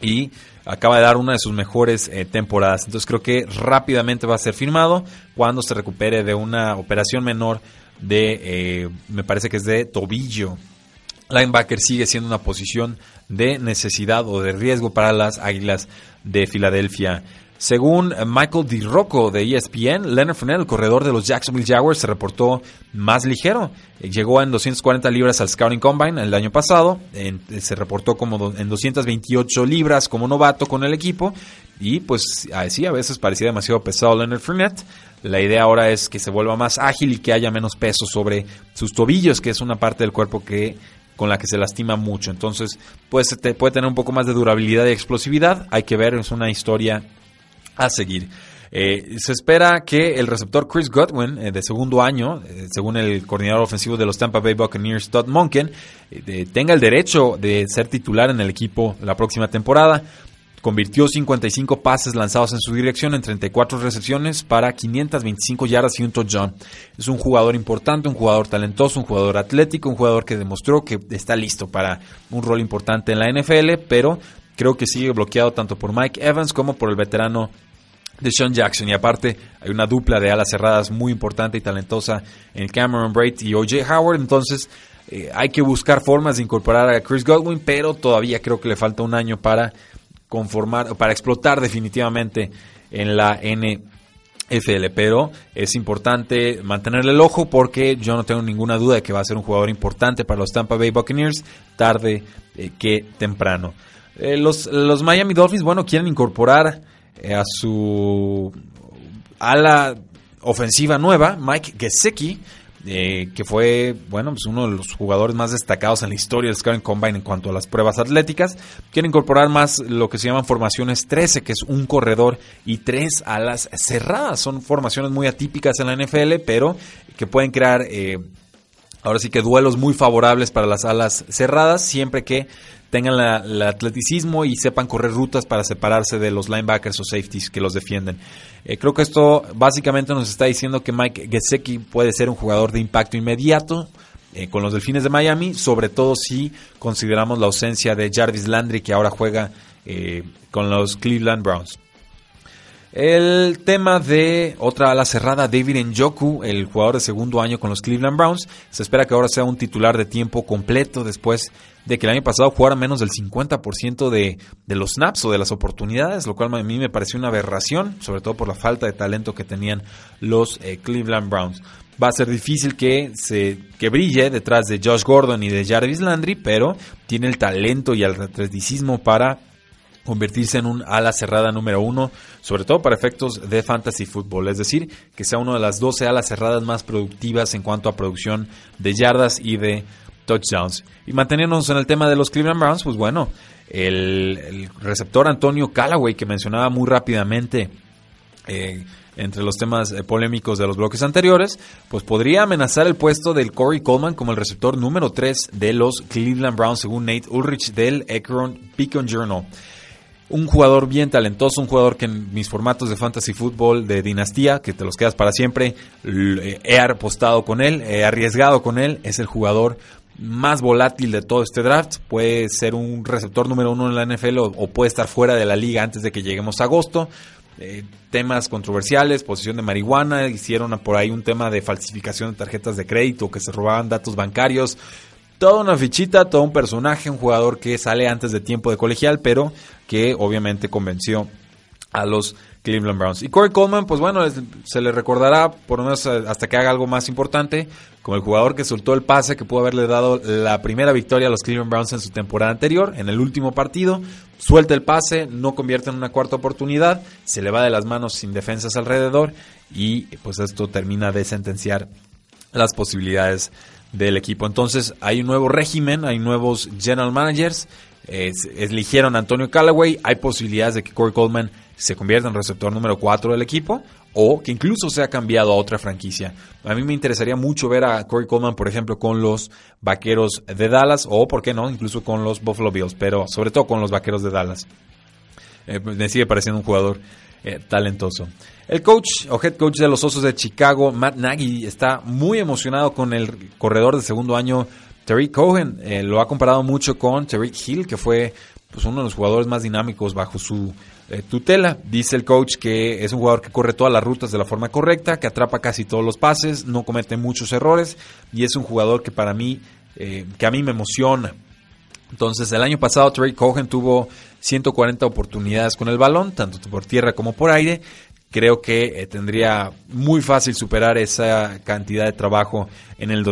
y acaba de dar una de sus mejores temporadas. Entonces creo que rápidamente va a ser firmado cuando se recupere de una operación menor de, me parece que es de tobillo linebacker sigue siendo una posición de necesidad o de riesgo para las Águilas de Filadelfia. Según Michael DiRocco de ESPN, Leonard Fournette, el corredor de los Jacksonville Jaguars, se reportó más ligero. Llegó en 240 libras al Scouting Combine el año pasado. se reportó como en 228 libras como novato con el equipo. Y pues así a veces parecía demasiado pesado Leonard Fournette. La idea ahora es que se vuelva más ágil y que haya menos peso sobre sus tobillos, que es una parte del cuerpo que con la que se lastima mucho. Entonces, pues, puede tener un poco más de durabilidad y explosividad. Hay que ver, es una historia a seguir. Eh, se espera que el receptor Chris Godwin, eh, de segundo año, eh, según el coordinador ofensivo de los Tampa Bay Buccaneers, Todd Monken, tenga el derecho de ser titular en el equipo la próxima temporada. Convirtió 55 pases lanzados en su dirección en 34 recepciones para 525 yardas y un touchdown. Es un jugador importante, un jugador talentoso, un jugador atlético, un jugador que demostró que está listo para un rol importante en la NFL, pero creo que sigue bloqueado tanto por Mike Evans como por el veterano de Sean Jackson. Y aparte, hay una dupla de alas cerradas muy importante y talentosa en Cameron Braid y OJ Howard. Entonces, eh, hay que buscar formas de incorporar a Chris Godwin, pero todavía creo que le falta un año para conformar, para explotar definitivamente en la NFL. FL, pero es importante mantenerle el ojo porque yo no tengo ninguna duda de que va a ser un jugador importante para los Tampa Bay Buccaneers tarde eh, que temprano. Eh, los, los, Miami Dolphins, bueno, quieren incorporar eh, a su ala ofensiva nueva, Mike Gesicki, eh, que fue, bueno, pues uno de los jugadores más destacados en la historia del Scouting Combine en cuanto a las pruebas atléticas. Quiere incorporar más lo que se llaman formaciones 13, que es un corredor y tres alas cerradas. Son formaciones muy atípicas en la NFL, pero que pueden crear, eh, ahora sí que duelos muy favorables para las alas cerradas, siempre que tengan el atleticismo y sepan correr rutas para separarse de los linebackers o safeties que los defienden. Eh, creo que esto básicamente nos está diciendo que Mike Gesicki puede ser un jugador de impacto inmediato eh, con los Delfines de Miami, sobre todo si consideramos la ausencia de Jarvis Landry que ahora juega eh, con los Cleveland Browns. El tema de otra ala cerrada, David Njoku, el jugador de segundo año con los Cleveland Browns, se espera que ahora sea un titular de tiempo completo después de que el año pasado jugara menos del 50% de, de los snaps o de las oportunidades, lo cual a mí me pareció una aberración, sobre todo por la falta de talento que tenían los eh, Cleveland Browns. Va a ser difícil que, se, que brille detrás de Josh Gordon y de Jarvis Landry, pero tiene el talento y el atleticismo para convertirse en un ala cerrada número uno, sobre todo para efectos de fantasy fútbol, es decir, que sea una de las 12 alas cerradas más productivas en cuanto a producción de yardas y de touchdowns. Y manteniéndonos en el tema de los Cleveland Browns, pues bueno, el, receptor Antonio Callaway que mencionaba muy rápidamente eh, entre los temas eh, polémicos de los bloques anteriores, pues podría amenazar el puesto del Corey Coleman como el receptor número 3 de los Cleveland Browns según Nate Ulrich del Akron Beacon Journal un jugador bien talentoso, un jugador que en mis formatos de fantasy fútbol de dinastía, que te los quedas para siempre, he apostado con él, he arriesgado con él, es el jugador más volátil de todo este draft, puede ser un receptor número uno en la NFL o, puede estar fuera de la liga antes de que lleguemos a agosto. Eh, temas controversiales, posición de marihuana, hicieron por ahí un tema de falsificación de tarjetas de crédito, que se robaban datos bancarios, toda una fichita, todo un personaje, un jugador que sale antes de tiempo de colegial, pero que obviamente convenció a los Cleveland Browns. Y Corey Coleman, pues bueno, se le recordará, por lo menos eh, hasta que haga algo más importante, como el jugador que soltó el pase que pudo haberle dado la primera victoria a los Cleveland Browns en su temporada anterior, en el último partido, suelta el pase, no convierte en una cuarta oportunidad, se le va de las manos sin defensas alrededor y pues esto termina de sentenciar las posibilidades del equipo. Entonces hay un nuevo régimen, hay nuevos general managers, eligieron a Antonio Callaway, hay posibilidades de que Corey Coleman se convierta en receptor número 4 del equipo o que incluso sea cambiado a otra franquicia. A mí me interesaría mucho ver a Corey Coleman, por ejemplo, con los Vaqueros de Dallas o, ¿por qué no?, incluso con los Buffalo Bills, pero sobre todo con los Vaqueros de Dallas. Eh, me sigue pareciendo un jugador eh, talentoso. El coach o head coach de los Osos de Chicago, Matt Nagy, está muy emocionado con el corredor de segundo año, Terry Cohen. Eh, lo ha comparado mucho con Terry Hill, que fue pues, uno de los jugadores más dinámicos bajo su eh, tutela. Dice el coach que es un jugador que corre todas las rutas de la forma correcta, que atrapa casi todos los pases, no comete muchos errores y es un jugador que para mí, que a mí me emociona. Entonces, el año pasado Terry Cohen tuvo 140 oportunidades con el balón, tanto por tierra como por aire. Creo que eh, tendría muy fácil superar esa cantidad de trabajo en el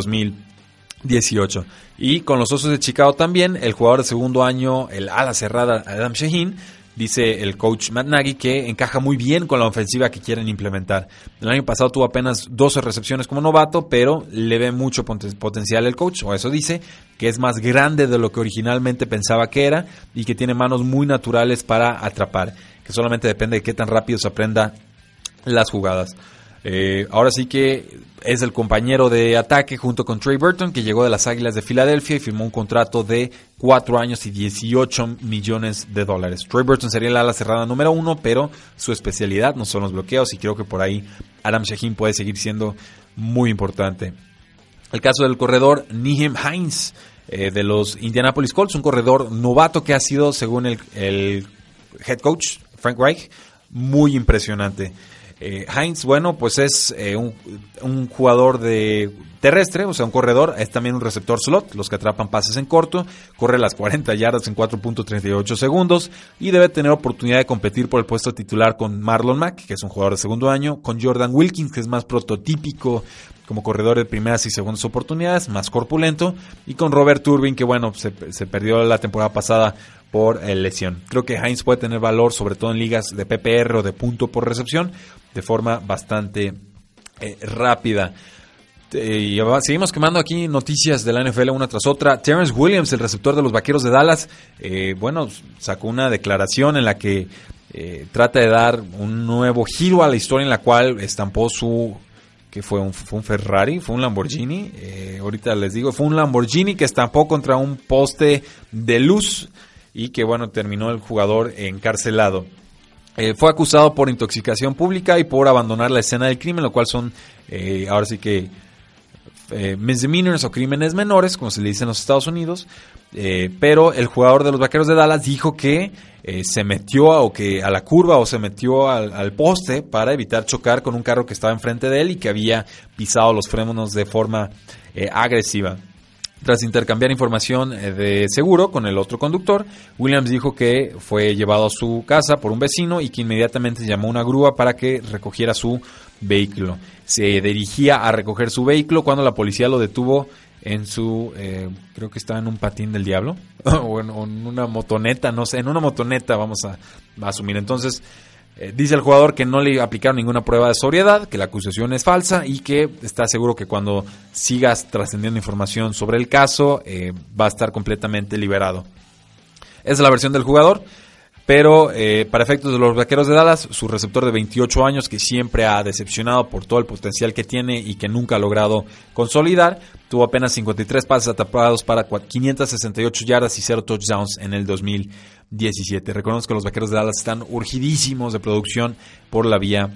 2018. Y con los Osos de Chicago también, el jugador de segundo año, el ala cerrada Adam Shaheen, dice el coach Matt Nagy que encaja muy bien con la ofensiva que quieren implementar. El año pasado tuvo apenas 12 recepciones como novato, pero le ve mucho potencial el coach, o eso dice, que es más grande de lo que originalmente pensaba que era y que tiene manos muy naturales para atrapar, que solamente depende de qué tan rápido se aprenda las jugadas. Eh, ahora sí que es el compañero de ataque junto con Trey Burton, que llegó de las Águilas de Filadelfia y firmó un contrato de 4 años y 18 millones de dólares. Trey Burton sería el ala cerrada número uno, pero su especialidad no son los bloqueos y creo que por ahí Adam Shaheen puede seguir siendo muy importante. El caso del corredor Nihem Hines eh, de los Indianapolis Colts, un corredor novato que ha sido, según el, el head coach Frank Reich, muy impresionante. Eh, Heinz, bueno, pues es eh, un, un, jugador de terrestre, o sea, un corredor, es también un receptor slot, los que atrapan pases en corto, corre las 40 yardas en 4.38 segundos y debe tener oportunidad de competir por el puesto titular con Marlon Mack, que es un jugador de segundo año, con Jordan Wilkins, que es más prototípico como corredor de primeras y segundas oportunidades, más corpulento, y con Robert Turbin, que bueno, se, perdió la temporada pasada por eh, lesión. Creo que Heinz puede tener valor, sobre todo en ligas de PPR o de punto por recepción, de forma bastante eh, rápida. Eh, seguimos quemando aquí noticias de la NFL una tras otra. Terrence Williams, el receptor de los Vaqueros de Dallas, eh, bueno, sacó una declaración en la que trata de dar un nuevo giro a la historia en la cual estampó su que fue un, fue un Ferrari, fue un Lamborghini, ahorita les digo, fue un Lamborghini que estampó contra un poste de luz y que bueno, terminó el jugador encarcelado. Eh, fue acusado por intoxicación pública y por abandonar la escena del crimen, lo cual son eh, ahora sí que eh, misdemeanors o crímenes menores, como se le dice en los Estados Unidos. pero el jugador de los Vaqueros de Dallas dijo que se metió a, o que a la curva o se metió al, al, poste para evitar chocar con un carro que estaba enfrente de él y que había pisado los frenos de forma agresiva. Tras intercambiar información eh, de seguro con el otro conductor, Williams dijo que fue llevado a su casa por un vecino y que inmediatamente llamó a una grúa para que recogiera su vehículo. Se dirigía a recoger su vehículo cuando la policía lo detuvo en su, eh, creo que estaba en un patín del diablo, [LAUGHS] o en, una motoneta, no sé, en una motoneta vamos a, a asumir. Entonces, eh, dice el jugador que no le aplicaron ninguna prueba de sobriedad, que la acusación es falsa y que está seguro que cuando sigas trascendiendo información sobre el caso eh, va a estar completamente liberado. Esa es la versión del jugador. Pero eh, para efectos de los vaqueros de Dallas, su receptor de 28 años, que siempre ha decepcionado por todo el potencial que tiene y que nunca ha logrado consolidar, tuvo apenas 53 pases atrapados para 568 yardas y 0 touchdowns en el 2017. Reconozco que los vaqueros de Dallas están urgidísimos de producción por la vía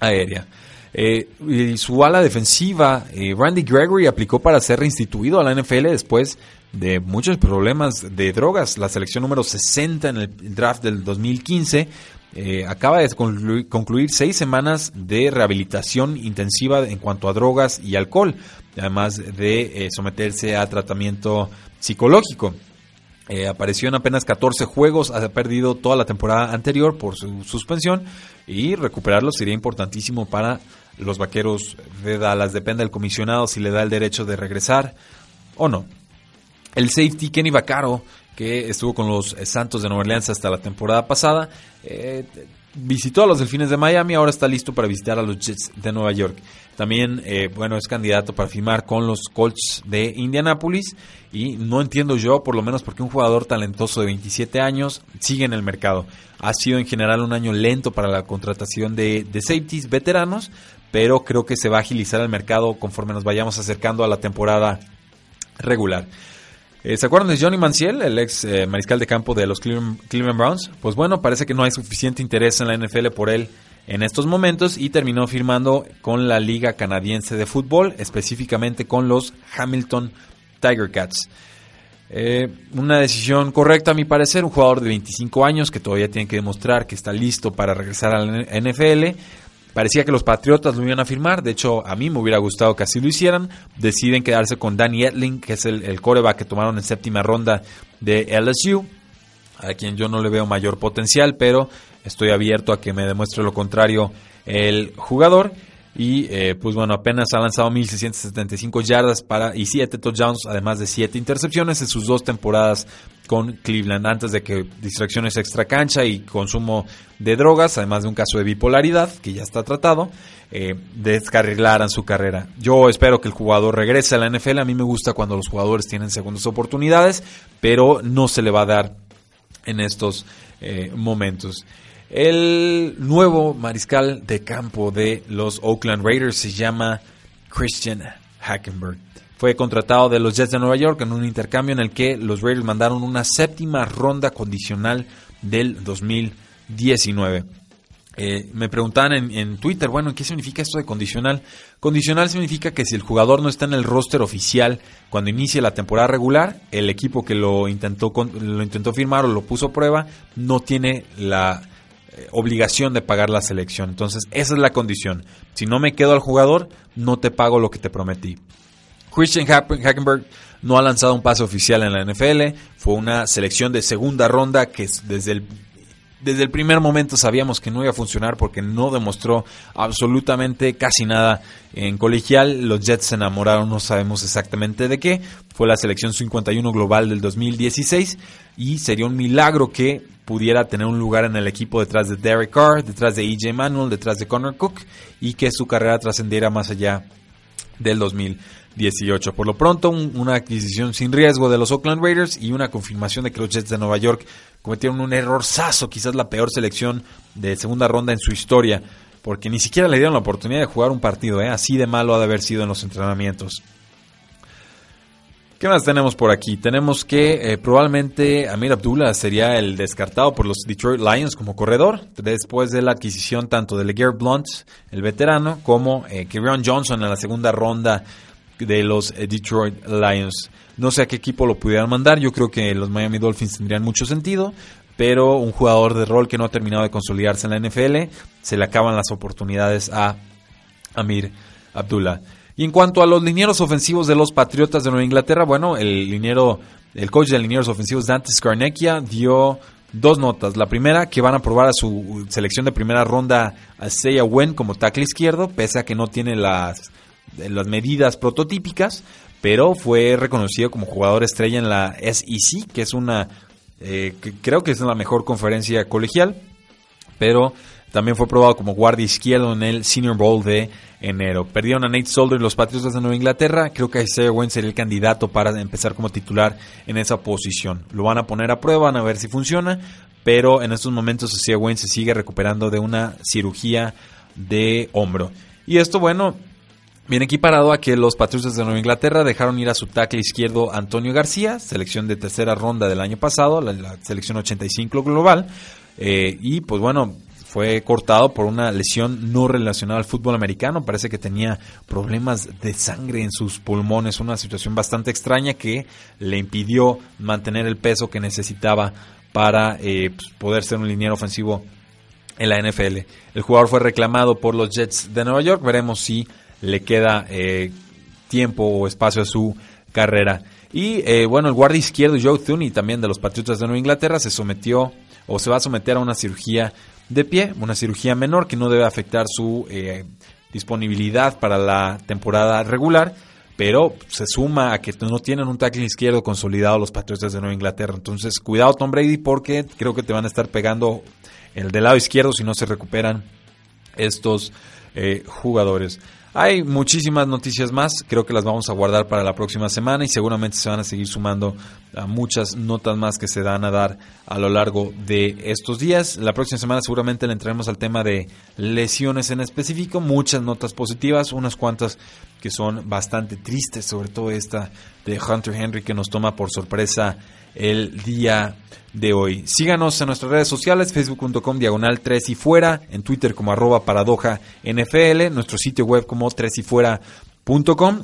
aérea. Eh, y su ala defensiva, eh, Randy Gregory, aplicó para ser reinstituido a la NFL después de muchos problemas de drogas. La selección número 60 en el draft del 2015 eh, acaba de concluir, seis semanas de rehabilitación intensiva en cuanto a drogas y alcohol, además de someterse a tratamiento psicológico. Eh, apareció en apenas 14 juegos, ha perdido toda la temporada anterior por su suspensión y recuperarlo sería importantísimo para los vaqueros de Dallas. Depende del comisionado si le da el derecho de regresar o no. El safety Kenny Vaccaro, que estuvo con los Santos de Nueva Orleans hasta la temporada pasada, eh, visitó a los Delfines de Miami, ahora está listo para visitar a los Jets de Nueva York. También, eh, bueno, es candidato para firmar con los Colts de Indianapolis y no entiendo yo, por lo menos, porque un jugador talentoso de 27 años sigue en el mercado. Ha sido en general un año lento para la contratación de, de safeties veteranos, pero creo que se va a agilizar el mercado conforme nos vayamos acercando a la temporada regular. Eh, ¿Se acuerdan de Johnny Manziel, el ex eh, mariscal de campo de los Cleveland, Browns? Pues bueno, parece que no hay suficiente interés en la NFL por él en estos momentos y terminó firmando con la Liga Canadiense de Fútbol, específicamente con los Hamilton Tiger Cats. Eh, una decisión correcta a mi parecer, un jugador de 25 años que todavía tiene que demostrar que está listo para regresar a la NFL, Parecía que los Patriotas lo iban a firmar, de hecho a mí me hubiera gustado que así lo hicieran. Deciden quedarse con Danny Etling, que es el, el coreback que tomaron en séptima ronda de LSU, a quien yo no le veo mayor potencial, pero estoy abierto a que me demuestre lo contrario el jugador. Y eh, pues bueno, apenas ha lanzado 1675 yardas para, y 7 touchdowns, además de 7 intercepciones en sus dos temporadas con Cleveland antes de que distracciones extra cancha y consumo de drogas, además de un caso de bipolaridad que ya está tratado, eh, descarrilaran su carrera. Yo espero que el jugador regrese a la NFL. A mí me gusta cuando los jugadores tienen segundas oportunidades, pero no se le va a dar en estos eh, momentos. El nuevo mariscal de campo de los Oakland Raiders se llama Christian Hackenberg fue contratado de los Jets de Nueva York en un intercambio en el que los Raiders mandaron una séptima ronda condicional del 2019. Eh, me preguntaban en, en, Twitter, bueno, ¿qué significa esto de condicional? Condicional significa que si el jugador no está en el roster oficial cuando inicie la temporada regular, el equipo que lo intentó, lo intentó firmar o lo puso a prueba no tiene la eh, obligación de pagar la selección. Entonces, esa es la condición. Si no me quedo al jugador, no te pago lo que te prometí. Christian Hackenberg no ha lanzado un pase oficial en la NFL. Fue una selección de segunda ronda que desde el desde el primer momento sabíamos que no iba a funcionar porque no demostró absolutamente casi nada en colegial. Los Jets se enamoraron, no sabemos exactamente de qué. Fue la selección 51 global del 2016 y sería un milagro que pudiera tener un lugar en el equipo detrás de Derek Carr, detrás de EJ Manuel, detrás de Connor Cook y que su carrera trascendiera más allá del 2018. Por lo pronto, una adquisición sin riesgo de los Oakland Raiders y una confirmación de que los Jets de Nueva York cometieron un error saso, quizás la peor selección de segunda ronda en su historia, porque ni siquiera le dieron la oportunidad de jugar un partido, ¿eh? así de malo ha de haber sido en los entrenamientos. ¿Qué más tenemos por aquí? Tenemos que eh, probablemente Amir Abdullah sería el descartado por los Detroit Lions como corredor, después de la adquisición tanto de LeGarrette Blunt, el veterano, como eh, Johnson en la segunda ronda de los eh, Detroit Lions. No sé a qué equipo lo pudieran mandar, yo creo que los Miami Dolphins tendrían mucho sentido, pero un jugador de rol que no ha terminado de consolidarse en la NFL, se le acaban las oportunidades a Amir Abdullah. Y en cuanto a los linieros ofensivos de los Patriotas de Nueva Inglaterra, bueno, el liniero, el coach de linieros ofensivos Dante Scarnecchia dio dos notas. La primera, que van a probar a su selección de primera ronda a Seiya Wen como tackle izquierdo, pese a que no tiene las, las medidas prototípicas, pero fue reconocido como jugador estrella en la SEC, que es una, eh, que creo que es la mejor conferencia colegial, pero también fue probado como guardia izquierdo en el Senior Bowl de enero. Perdieron a Nate Solder y los Patriotas de Nueva Inglaterra. Creo que Isaiah Wayne sería el candidato para empezar como titular en esa posición. Lo van a poner a prueba, van a ver si funciona. Pero en estos momentos Isaiah Wayne se sigue recuperando de una cirugía de hombro. Y esto, bueno, viene equiparado a que los Patriotas de Nueva Inglaterra dejaron ir a su tackle izquierdo Antonio García, selección de tercera ronda del año pasado, la, selección 85 global. Eh, y pues bueno, fue cortado por una lesión no relacionada al fútbol americano. Parece que tenía problemas de sangre en sus pulmones, una situación bastante extraña que le impidió mantener el peso que necesitaba para eh, pues, poder ser un liniero ofensivo en la NFL. El jugador fue reclamado por los Jets de Nueva York. Veremos si le queda eh, tiempo o espacio a su carrera. Y eh, bueno, el guardia izquierdo Joe Thuney, también de los Patriotas de Nueva Inglaterra, se sometió o se va a someter a una cirugía de pie, una cirugía menor que no debe afectar su eh, disponibilidad para la temporada regular, pero se suma a que no tienen un tackle izquierdo consolidado los Patriotas de Nueva Inglaterra. Entonces, cuidado Tom Brady porque creo que te van a estar pegando el del lado izquierdo si no se recuperan estos eh, jugadores. Hay muchísimas noticias más, creo que las vamos a guardar para la próxima semana y seguramente se van a seguir sumando a muchas notas más que se dan a dar a lo largo de estos días. La próxima semana seguramente le entraremos al tema de lesiones en específico, muchas notas positivas, unas cuantas que son bastante tristes, sobre todo esta de Hunter Henry que nos toma por sorpresa el día de hoy. Síganos en nuestras redes sociales, facebook.com diagonal 3 y fuera, en Twitter como arroba paradoja NFL, nuestro sitio web como 3 y fuera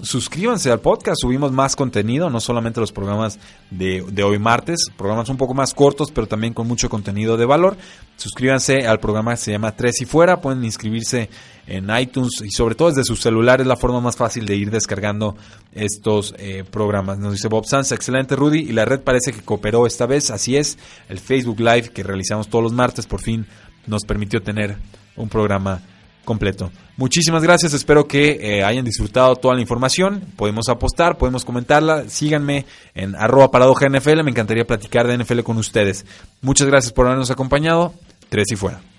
Suscríbanse al podcast, subimos más contenido, no solamente los programas de, hoy martes, programas un poco más cortos, pero también con mucho contenido de valor. Suscríbanse al programa que se llama Tres y Fuera, pueden inscribirse en iTunes y sobre todo desde su celular. Es la forma más fácil de ir descargando estos eh, programas. Nos dice Bob Sanz, excelente Rudy, y la red parece que cooperó esta vez, así es, el Facebook Live que realizamos todos los martes por fin nos permitió tener un programa completo. Muchísimas gracias, espero que eh, hayan disfrutado toda la información. Podemos apostar, podemos comentarla. Síganme en arroba paradoja NFL, me encantaría platicar de NFL con ustedes. Muchas gracias por habernos acompañado. Tres y fuera.